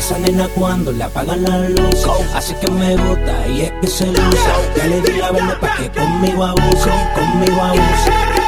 Esa nena cuando le apagan la luz Así que me gusta y es que se luce. Ya le di la vela pa' que conmigo abuse Conmigo abuse.